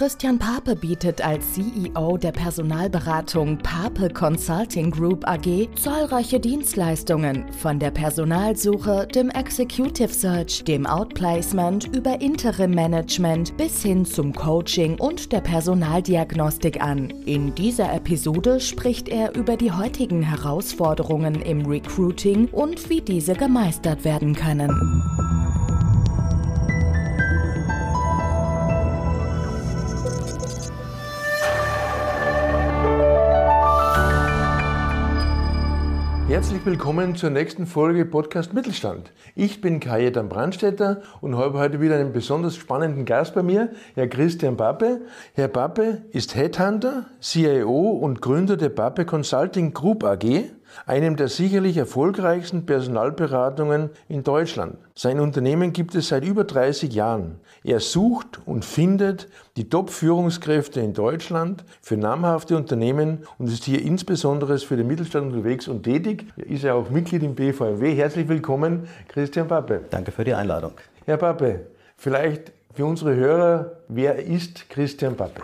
Christian Pape bietet als CEO der Personalberatung Pape Consulting Group AG zahlreiche Dienstleistungen von der Personalsuche, dem Executive Search, dem Outplacement über Interim Management bis hin zum Coaching und der Personaldiagnostik an. In dieser Episode spricht er über die heutigen Herausforderungen im Recruiting und wie diese gemeistert werden können. Herzlich willkommen zur nächsten Folge Podcast Mittelstand. Ich bin Kajetan Brandstetter und habe heute wieder einen besonders spannenden Gast bei mir, Herr Christian Pappe. Herr Pappe ist Headhunter, CIO und Gründer der Pappe Consulting Group AG einem der sicherlich erfolgreichsten Personalberatungen in Deutschland. Sein Unternehmen gibt es seit über 30 Jahren. Er sucht und findet die Top-Führungskräfte in Deutschland für namhafte Unternehmen und ist hier insbesondere für den Mittelstand unterwegs und tätig. Er ist ja auch Mitglied im BVMW. Herzlich willkommen, Christian Pappe. Danke für die Einladung. Herr Pappe, vielleicht für unsere Hörer, wer ist Christian Pappe?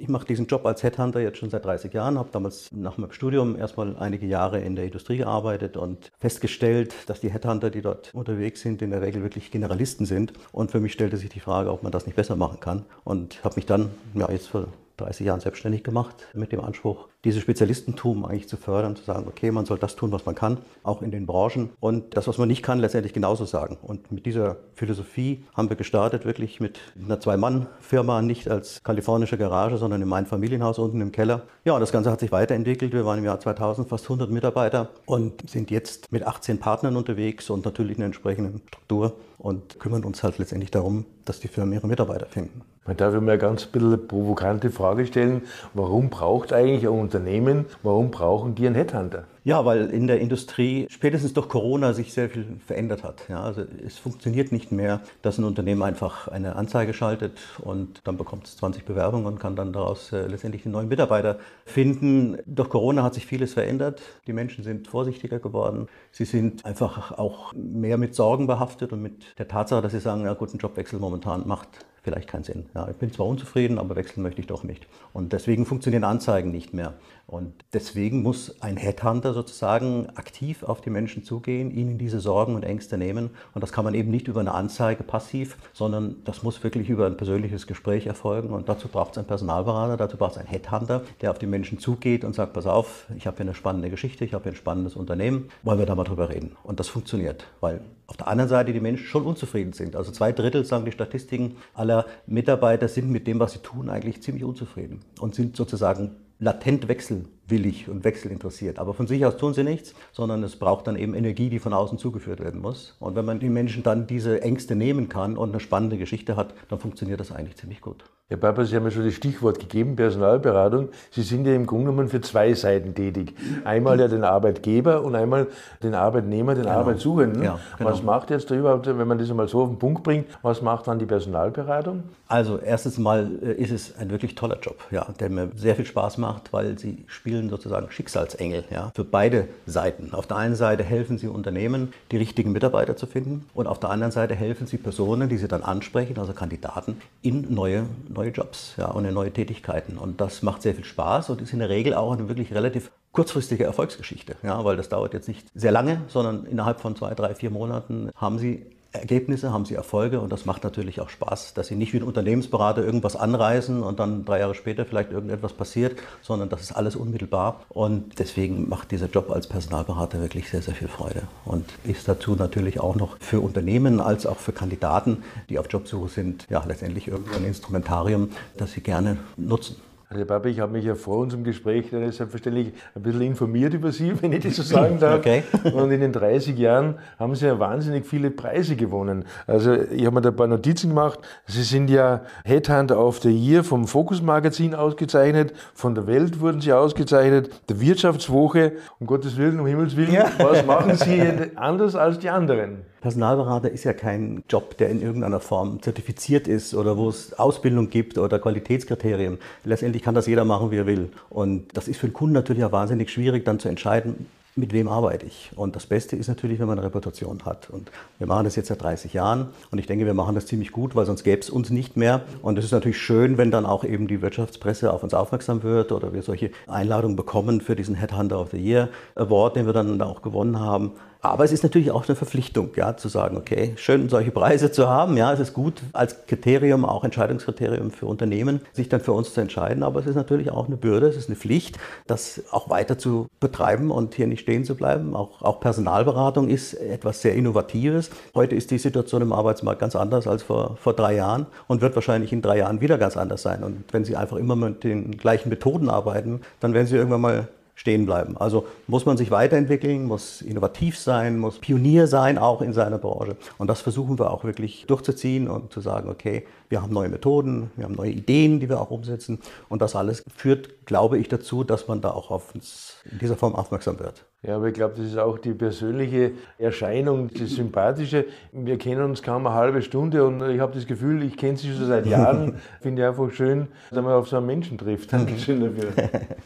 Ich mache diesen Job als Headhunter jetzt schon seit 30 Jahren, habe damals nach meinem Studium erstmal einige Jahre in der Industrie gearbeitet und festgestellt, dass die Headhunter, die dort unterwegs sind, in der Regel wirklich Generalisten sind. Und für mich stellte sich die Frage, ob man das nicht besser machen kann. Und habe mich dann ja, jetzt vor 30 Jahren selbstständig gemacht mit dem Anspruch, dieses Spezialistentum eigentlich zu fördern, zu sagen, okay, man soll das tun, was man kann, auch in den Branchen und das, was man nicht kann, letztendlich genauso sagen. Und mit dieser Philosophie haben wir gestartet, wirklich mit einer Zwei-Mann-Firma, nicht als kalifornische Garage, sondern in meinem Familienhaus unten im Keller. Ja, und das Ganze hat sich weiterentwickelt. Wir waren im Jahr 2000 fast 100 Mitarbeiter und sind jetzt mit 18 Partnern unterwegs und natürlich eine entsprechende Struktur und kümmern uns halt letztendlich darum, dass die Firmen ihre Mitarbeiter finden. Man darf mir eine ganz bisschen provokante Frage stellen. Warum braucht eigentlich ein Unternehmen, warum brauchen die einen Headhunter? Ja, weil in der Industrie spätestens durch Corona sich sehr viel verändert hat. Ja, also es funktioniert nicht mehr, dass ein Unternehmen einfach eine Anzeige schaltet und dann bekommt es 20 Bewerbungen und kann dann daraus äh, letztendlich den neuen Mitarbeiter finden. Durch Corona hat sich vieles verändert. Die Menschen sind vorsichtiger geworden. Sie sind einfach auch mehr mit Sorgen behaftet und mit der Tatsache, dass sie sagen, ja gut, ein Jobwechsel momentan macht vielleicht keinen Sinn. Ja, ich bin zwar unzufrieden, aber wechseln möchte ich doch nicht. Und deswegen funktionieren Anzeigen nicht mehr. Und deswegen muss ein Headhunter sozusagen aktiv auf die Menschen zugehen, ihnen diese Sorgen und Ängste nehmen. Und das kann man eben nicht über eine Anzeige passiv, sondern das muss wirklich über ein persönliches Gespräch erfolgen. Und dazu braucht es einen Personalberater, dazu braucht es einen Headhunter, der auf die Menschen zugeht und sagt, pass auf, ich habe hier eine spannende Geschichte, ich habe hier ein spannendes Unternehmen, wollen wir da mal drüber reden. Und das funktioniert, weil auf der anderen Seite die Menschen schon unzufrieden sind. Also zwei Drittel, sagen die Statistiken, aller Mitarbeiter sind mit dem, was sie tun, eigentlich ziemlich unzufrieden und sind sozusagen latent wechselwillig und wechselinteressiert. Aber von sich aus tun sie nichts, sondern es braucht dann eben Energie, die von außen zugeführt werden muss. Und wenn man den Menschen dann diese Ängste nehmen kann und eine spannende Geschichte hat, dann funktioniert das eigentlich ziemlich gut. Herr Papa, Sie haben ja schon das Stichwort gegeben, Personalberatung. Sie sind ja im Grunde genommen für zwei Seiten tätig. Einmal ja den Arbeitgeber und einmal den Arbeitnehmer, den genau. Arbeitssuchenden. Ja, genau. Was macht jetzt da überhaupt, wenn man das einmal so auf den Punkt bringt, was macht dann die Personalberatung? Also erstens mal äh, ist es ein wirklich toller Job, ja, der mir sehr viel Spaß macht, weil Sie spielen sozusagen Schicksalsengel ja, für beide Seiten. Auf der einen Seite helfen Sie Unternehmen, die richtigen Mitarbeiter zu finden und auf der anderen Seite helfen Sie Personen, die Sie dann ansprechen, also Kandidaten, in neue neue Jobs ja, und in neue Tätigkeiten. Und das macht sehr viel Spaß und ist in der Regel auch eine wirklich relativ kurzfristige Erfolgsgeschichte, ja, weil das dauert jetzt nicht sehr lange, sondern innerhalb von zwei, drei, vier Monaten haben Sie Ergebnisse, haben sie Erfolge und das macht natürlich auch Spaß, dass sie nicht wie ein Unternehmensberater irgendwas anreißen und dann drei Jahre später vielleicht irgendetwas passiert, sondern das ist alles unmittelbar und deswegen macht dieser Job als Personalberater wirklich sehr, sehr viel Freude und ist dazu natürlich auch noch für Unternehmen als auch für Kandidaten, die auf Jobsuche sind, ja letztendlich irgendein Instrumentarium, das sie gerne nutzen. Also Papa, ich habe mich ja vor unserem Gespräch dann selbstverständlich ein bisschen informiert über Sie, wenn ich das so sagen darf. Okay. Und in den 30 Jahren haben Sie ja wahnsinnig viele Preise gewonnen. Also ich habe mir da ein paar Notizen gemacht. Sie sind ja Headhunter of the Year vom Focus Magazin ausgezeichnet, von der Welt wurden Sie ausgezeichnet, der Wirtschaftswoche, um Gottes Willen, um Himmels Willen. Ja. Was machen Sie anders als die anderen? Personalberater ist ja kein Job, der in irgendeiner Form zertifiziert ist oder wo es Ausbildung gibt oder Qualitätskriterien. Letztendlich kann das jeder machen, wie er will. Und das ist für den Kunden natürlich auch wahnsinnig schwierig, dann zu entscheiden, mit wem arbeite ich? Und das Beste ist natürlich, wenn man eine Reputation hat. Und wir machen das jetzt seit 30 Jahren und ich denke, wir machen das ziemlich gut, weil sonst gäbe es uns nicht mehr. Und es ist natürlich schön, wenn dann auch eben die Wirtschaftspresse auf uns aufmerksam wird oder wir solche Einladungen bekommen für diesen Headhunter of the Year Award, den wir dann auch gewonnen haben. Aber es ist natürlich auch eine Verpflichtung, ja, zu sagen, okay, schön, solche Preise zu haben. Ja, es ist gut als Kriterium, auch Entscheidungskriterium für Unternehmen, sich dann für uns zu entscheiden. Aber es ist natürlich auch eine Bürde, es ist eine Pflicht, das auch weiter zu betreiben und hier nicht stehen zu bleiben. Auch, auch Personalberatung ist etwas sehr Innovatives. Heute ist die Situation im Arbeitsmarkt ganz anders als vor, vor drei Jahren und wird wahrscheinlich in drei Jahren wieder ganz anders sein. Und wenn Sie einfach immer mit den gleichen Methoden arbeiten, dann werden Sie irgendwann mal stehen bleiben. Also muss man sich weiterentwickeln, muss innovativ sein, muss Pionier sein, auch in seiner Branche. Und das versuchen wir auch wirklich durchzuziehen und zu sagen, okay, wir haben neue Methoden, wir haben neue Ideen, die wir auch umsetzen. Und das alles führt, glaube ich, dazu, dass man da auch auf uns in dieser Form aufmerksam wird. Ja, aber ich glaube, das ist auch die persönliche Erscheinung, das Sympathische. Wir kennen uns kaum eine halbe Stunde und ich habe das Gefühl, ich kenne Sie schon seit Jahren. Finde ich einfach schön, dass man auf so einen Menschen trifft. Dankeschön dafür.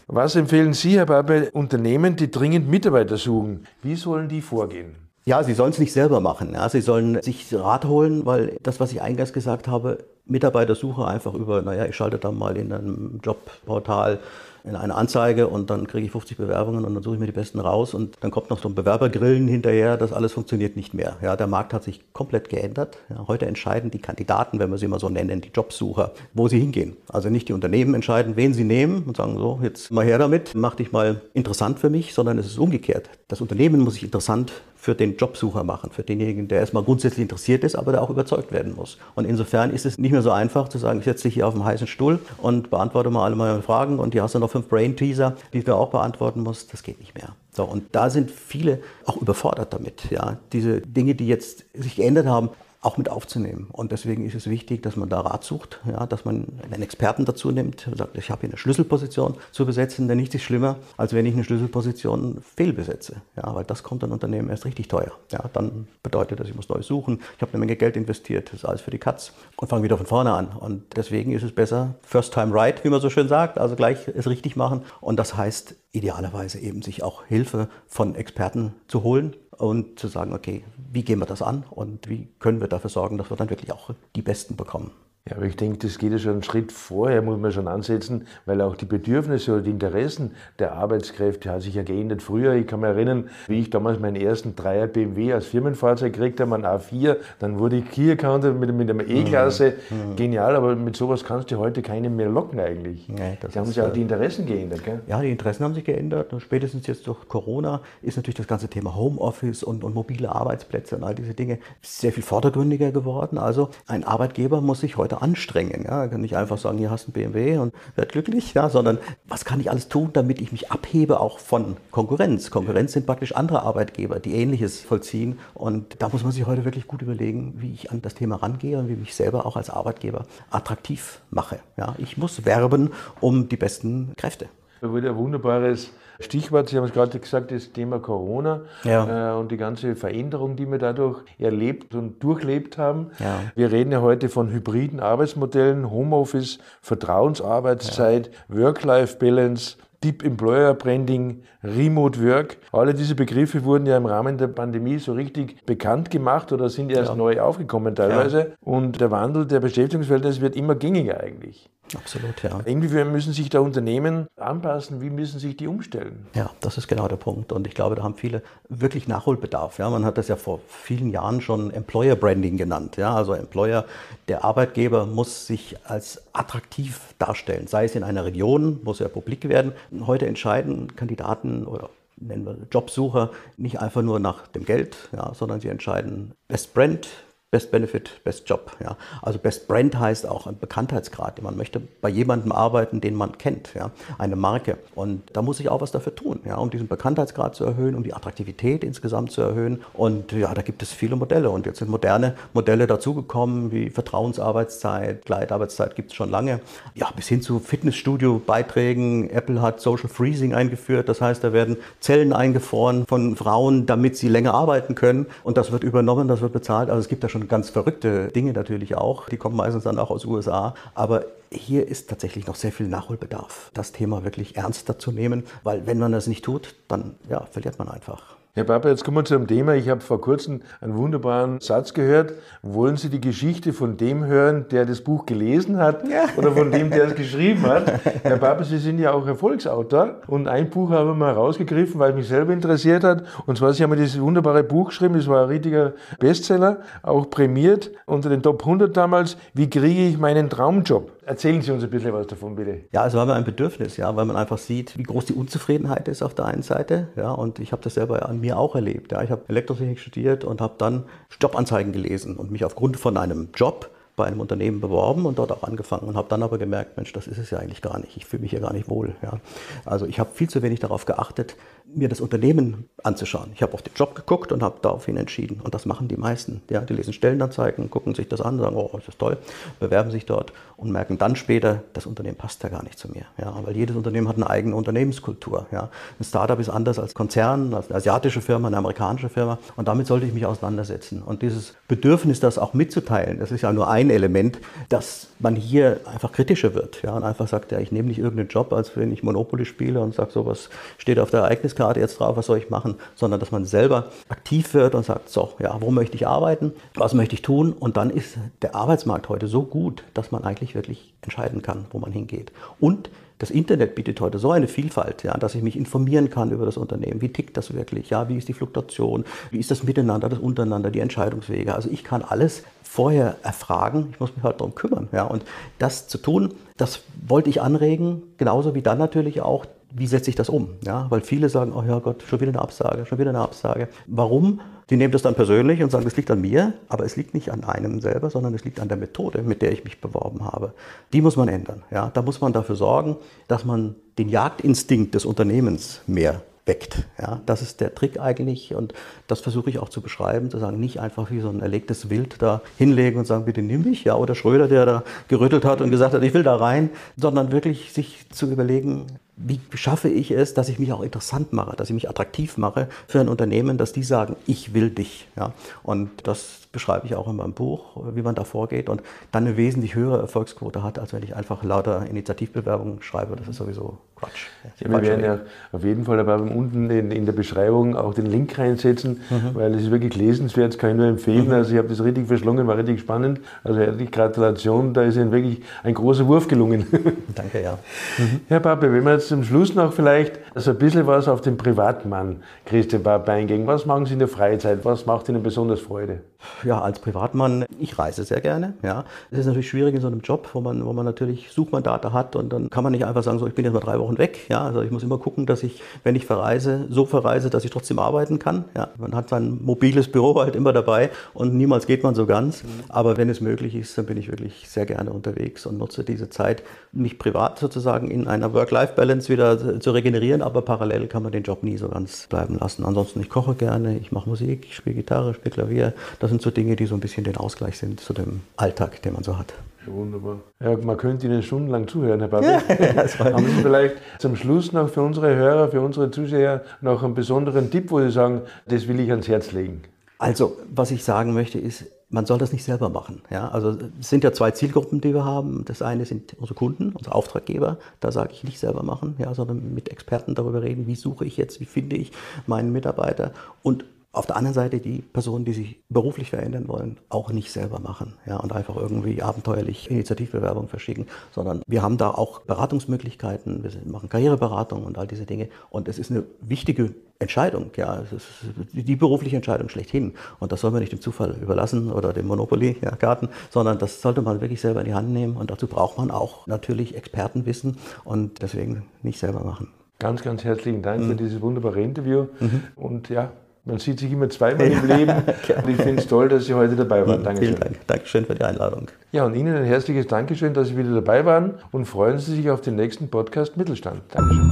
Was empfehlen Sie, Herr Barbe, Unternehmen, die dringend Mitarbeiter suchen? Wie sollen die vorgehen? Ja, sie sollen es nicht selber machen. Ja. Sie sollen sich Rat holen, weil das, was ich eingangs gesagt habe, Mitarbeitersuche einfach über, naja, ich schalte da mal in einem Jobportal in eine Anzeige und dann kriege ich 50 Bewerbungen und dann suche ich mir die besten raus und dann kommt noch so ein Bewerbergrillen hinterher. Das alles funktioniert nicht mehr. Ja, der Markt hat sich komplett geändert. Ja, heute entscheiden die Kandidaten, wenn wir sie immer so nennen, die Jobsucher, wo sie hingehen. Also nicht die Unternehmen entscheiden, wen sie nehmen und sagen so, jetzt mal her damit, mach dich mal interessant für mich, sondern es ist umgekehrt. Das Unternehmen muss sich interessant für den Jobsucher machen, für denjenigen, der erstmal grundsätzlich interessiert ist, aber der auch überzeugt werden muss. Und insofern ist es nicht mehr so einfach zu sagen, ich setze dich hier auf dem heißen Stuhl und beantworte mal alle meine Fragen und hier hast du noch fünf Brain-Teaser, die du auch beantworten musst. Das geht nicht mehr. So, und da sind viele auch überfordert damit. Ja. Diese Dinge, die jetzt sich geändert haben, auch mit aufzunehmen. Und deswegen ist es wichtig, dass man da Rat sucht, ja, dass man einen Experten dazu nimmt und sagt, ich habe hier eine Schlüsselposition zu besetzen, denn nichts ist schlimmer, als wenn ich eine Schlüsselposition fehlbesetze. Ja, weil das kommt ein Unternehmen erst richtig teuer. Ja, dann bedeutet das, ich muss neu suchen, ich habe eine Menge Geld investiert, das ist alles für die Katz und fange wieder von vorne an. Und deswegen ist es besser, first time right, wie man so schön sagt, also gleich es richtig machen. Und das heißt idealerweise eben sich auch Hilfe von Experten zu holen, und zu sagen, okay, wie gehen wir das an und wie können wir dafür sorgen, dass wir dann wirklich auch die Besten bekommen. Ja, aber ich denke, das geht ja schon einen Schritt vorher, muss man schon ansetzen, weil auch die Bedürfnisse oder die Interessen der Arbeitskräfte hat sich ja geändert. Früher, ich kann mich erinnern, wie ich damals meinen ersten Dreier BMW als Firmenfahrzeug gekriegt habe, ein A4, dann wurde ich Key Accountant mit, mit einer E-Klasse. Mhm. Genial, aber mit sowas kannst du heute keinen mehr locken eigentlich. Nee, das da haben sich auch die Interessen geändert, gell? Ja, die Interessen haben sich geändert. Und spätestens jetzt durch Corona ist natürlich das ganze Thema Homeoffice und, und mobile Arbeitsplätze und all diese Dinge sehr viel vordergründiger geworden. Also ein Arbeitgeber muss sich heute Leute anstrengen. Ja? Ich kann nicht einfach sagen, hier hast du einen BMW und werd glücklich, ja? sondern was kann ich alles tun, damit ich mich abhebe auch von Konkurrenz. Konkurrenz sind praktisch andere Arbeitgeber, die Ähnliches vollziehen. Und da muss man sich heute wirklich gut überlegen, wie ich an das Thema rangehe und wie ich mich selber auch als Arbeitgeber attraktiv mache. Ja? Ich muss werben um die besten Kräfte. Da wurde ein wunderbares Stichwort, Sie haben es gerade gesagt, das Thema Corona ja. äh, und die ganze Veränderung, die wir dadurch erlebt und durchlebt haben. Ja. Wir reden ja heute von hybriden Arbeitsmodellen, Homeoffice, Vertrauensarbeitszeit, ja. Work-Life-Balance, Deep Employer Branding, Remote Work. Alle diese Begriffe wurden ja im Rahmen der Pandemie so richtig bekannt gemacht oder sind erst ja. neu aufgekommen teilweise. Ja. Und der Wandel der Beschäftigungsverhältnisse wird immer gängiger eigentlich. Absolut, ja. Irgendwie müssen sich da Unternehmen anpassen, wie müssen sich die umstellen? Ja, das ist genau der Punkt. Und ich glaube, da haben viele wirklich Nachholbedarf. Ja, man hat das ja vor vielen Jahren schon Employer Branding genannt. Ja, also Employer, der Arbeitgeber muss sich als attraktiv darstellen, sei es in einer Region, muss er publik werden. Heute entscheiden Kandidaten oder nennen wir Jobsucher nicht einfach nur nach dem Geld, ja, sondern sie entscheiden Best Brand, Best Benefit, Best Job. Ja. Also Best Brand heißt auch ein Bekanntheitsgrad. Man möchte bei jemandem arbeiten, den man kennt, ja. eine Marke. Und da muss ich auch was dafür tun, ja, um diesen Bekanntheitsgrad zu erhöhen, um die Attraktivität insgesamt zu erhöhen. Und ja, da gibt es viele Modelle. Und jetzt sind moderne Modelle dazugekommen, wie Vertrauensarbeitszeit, Gleitarbeitszeit gibt es schon lange. Ja, bis hin zu Fitnessstudio-Beiträgen. Apple hat Social Freezing eingeführt. Das heißt, da werden Zellen eingefroren von Frauen, damit sie länger arbeiten können. Und das wird übernommen, das wird bezahlt. Also es gibt da schon ganz verrückte Dinge natürlich auch. Die kommen meistens dann auch aus USA. Aber hier ist tatsächlich noch sehr viel Nachholbedarf, das Thema wirklich ernster zu nehmen, weil wenn man das nicht tut, dann ja, verliert man einfach. Herr Papa, jetzt kommen wir zu einem Thema. Ich habe vor kurzem einen wunderbaren Satz gehört. Wollen Sie die Geschichte von dem hören, der das Buch gelesen hat ja. oder von dem, der es geschrieben hat? Herr Papa, Sie sind ja auch Erfolgsautor und ein Buch habe ich mal rausgegriffen, weil mich selber interessiert hat. Und zwar, Sie haben dieses wunderbare Buch geschrieben, das war ein richtiger Bestseller, auch prämiert unter den Top 100 damals. Wie kriege ich meinen Traumjob? Erzählen Sie uns ein bisschen was davon, bitte. Ja, es war mir ein Bedürfnis, ja, weil man einfach sieht, wie groß die Unzufriedenheit ist auf der einen Seite. Ja, und ich habe das selber an mir auch erlebt. Ja. Ich habe Elektrotechnik studiert und habe dann Jobanzeigen gelesen und mich aufgrund von einem Job bei einem Unternehmen beworben und dort auch angefangen und habe dann aber gemerkt, Mensch, das ist es ja eigentlich gar nicht. Ich fühle mich hier gar nicht wohl. Ja. Also ich habe viel zu wenig darauf geachtet, mir das Unternehmen anzuschauen. Ich habe auf den Job geguckt und habe daraufhin entschieden. Und das machen die meisten. Ja, die lesen Stellenanzeigen, gucken sich das an, sagen, oh, das ist toll, bewerben sich dort und merken dann später, das Unternehmen passt ja gar nicht zu mir. Ja, weil jedes Unternehmen hat eine eigene Unternehmenskultur. Ja. Ein Startup ist anders als Konzern, als eine asiatische Firma, eine amerikanische Firma. Und damit sollte ich mich auseinandersetzen. Und dieses Bedürfnis, das auch mitzuteilen, das ist ja nur ein Element, dass man hier einfach kritischer wird. Ja, und einfach sagt, ja, ich nehme nicht irgendeinen Job, als wenn ich Monopoly spiele und sage, so was steht auf der Ereigniskarte Visitenkarte jetzt drauf, was soll ich machen, sondern dass man selber aktiv wird und sagt, so, ja, wo möchte ich arbeiten, was möchte ich tun und dann ist der Arbeitsmarkt heute so gut, dass man eigentlich wirklich entscheiden kann, wo man hingeht. Und das Internet bietet heute so eine Vielfalt, ja, dass ich mich informieren kann über das Unternehmen. Wie tickt das wirklich? Ja, wie ist die Fluktuation? Wie ist das Miteinander, das Untereinander, die Entscheidungswege? Also ich kann alles vorher erfragen. Ich muss mich halt darum kümmern. Ja, und das zu tun, das wollte ich anregen, genauso wie dann natürlich auch wie setze ich das um? Ja, weil viele sagen, oh ja Gott, schon wieder eine Absage, schon wieder eine Absage. Warum? Die nehmen das dann persönlich und sagen, es liegt an mir, aber es liegt nicht an einem selber, sondern es liegt an der Methode, mit der ich mich beworben habe. Die muss man ändern. Ja, da muss man dafür sorgen, dass man den Jagdinstinkt des Unternehmens mehr weckt. Ja, das ist der Trick eigentlich und das versuche ich auch zu beschreiben, zu sagen, nicht einfach wie so ein erlegtes Wild da hinlegen und sagen, bitte nimm mich, ja, oder Schröder, der da gerüttelt hat und gesagt hat, ich will da rein, sondern wirklich sich zu überlegen, wie schaffe ich es, dass ich mich auch interessant mache, dass ich mich attraktiv mache für ein Unternehmen, dass die sagen, ich will dich. Ja? Und das beschreibe ich auch in meinem Buch, wie man da vorgeht und dann eine wesentlich höhere Erfolgsquote hat, als wenn ich einfach lauter Initiativbewerbungen schreibe. Das ist sowieso Quatsch. Ja, wir werden ja auf jeden Fall dabei unten in, in, der Beschreibung auch den Link reinsetzen, mhm. weil es ist wirklich lesenswert, das kann ich nur empfehlen. Mhm. Also ich habe das richtig verschlungen, war richtig spannend. Also herzliche Gratulation, da ist Ihnen wirklich ein großer Wurf gelungen. Danke, ja. Mhm. Herr Pape, wenn wir jetzt zum Schluss noch vielleicht so ein bisschen was auf den Privatmann Christian Pape eingehen. Was machen Sie in der Freizeit? Was macht Ihnen besonders Freude? Ja, als Privatmann, ich reise sehr gerne. Ja. Es ist natürlich schwierig in so einem Job, wo man, wo man natürlich Suchmandate hat und dann kann man nicht einfach sagen, so ich bin jetzt mal drei Wochen weg. Ja. Also ich muss immer gucken, dass ich, wenn ich verreise, so verreise, dass ich trotzdem arbeiten kann. Ja. Man hat sein mobiles Büro halt immer dabei und niemals geht man so ganz. Aber wenn es möglich ist, dann bin ich wirklich sehr gerne unterwegs und nutze diese Zeit, mich privat sozusagen in einer Work-Life-Balance wieder zu regenerieren, aber parallel kann man den Job nie so ganz bleiben lassen. Ansonsten, ich koche gerne, ich mache Musik, ich spiele Gitarre, ich spiele Klavier. Das sind so Dinge, die so ein bisschen den Ausgleich sind zu dem Alltag, den man so hat. Ja, wunderbar. Ja, man könnte Ihnen stundenlang zuhören, Herr Babi. Ja, Haben Sie vielleicht zum Schluss noch für unsere Hörer, für unsere Zuseher noch einen besonderen Tipp, wo Sie sagen, das will ich ans Herz legen? Also, was ich sagen möchte, ist, man soll das nicht selber machen. Ja? Also es sind ja zwei Zielgruppen, die wir haben. Das eine sind unsere Kunden, unsere Auftraggeber. Da sage ich nicht selber machen, ja, sondern mit Experten darüber reden, wie suche ich jetzt, wie finde ich meinen Mitarbeiter. Und auf der anderen Seite die Personen, die sich beruflich verändern wollen, auch nicht selber machen ja, und einfach irgendwie abenteuerlich Initiativbewerbung verschicken, sondern wir haben da auch Beratungsmöglichkeiten, wir machen Karriereberatung und all diese Dinge und es ist eine wichtige Entscheidung, ja, es ist die berufliche Entscheidung schlechthin und das soll man nicht dem Zufall überlassen oder dem Monopoly-Garten, ja, sondern das sollte man wirklich selber in die Hand nehmen und dazu braucht man auch natürlich Expertenwissen und deswegen nicht selber machen. Ganz, ganz herzlichen Dank mhm. für dieses wunderbare Interview mhm. und ja, Man sieht sich immer zweimal im Leben. Und ich finde es toll, dass Sie heute dabei waren. Dankeschön. Vielen Dank. Dankeschön für die Einladung. Ja, und Ihnen ein herzliches Dankeschön, dass Sie wieder dabei waren und freuen Sie sich auf den nächsten Podcast Mittelstand. Dankeschön.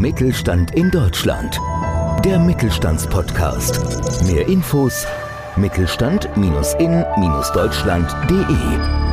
Mittelstand in Deutschland. Der Mittelstandspodcast. Mehr Infos mittelstand-in-deutschland.de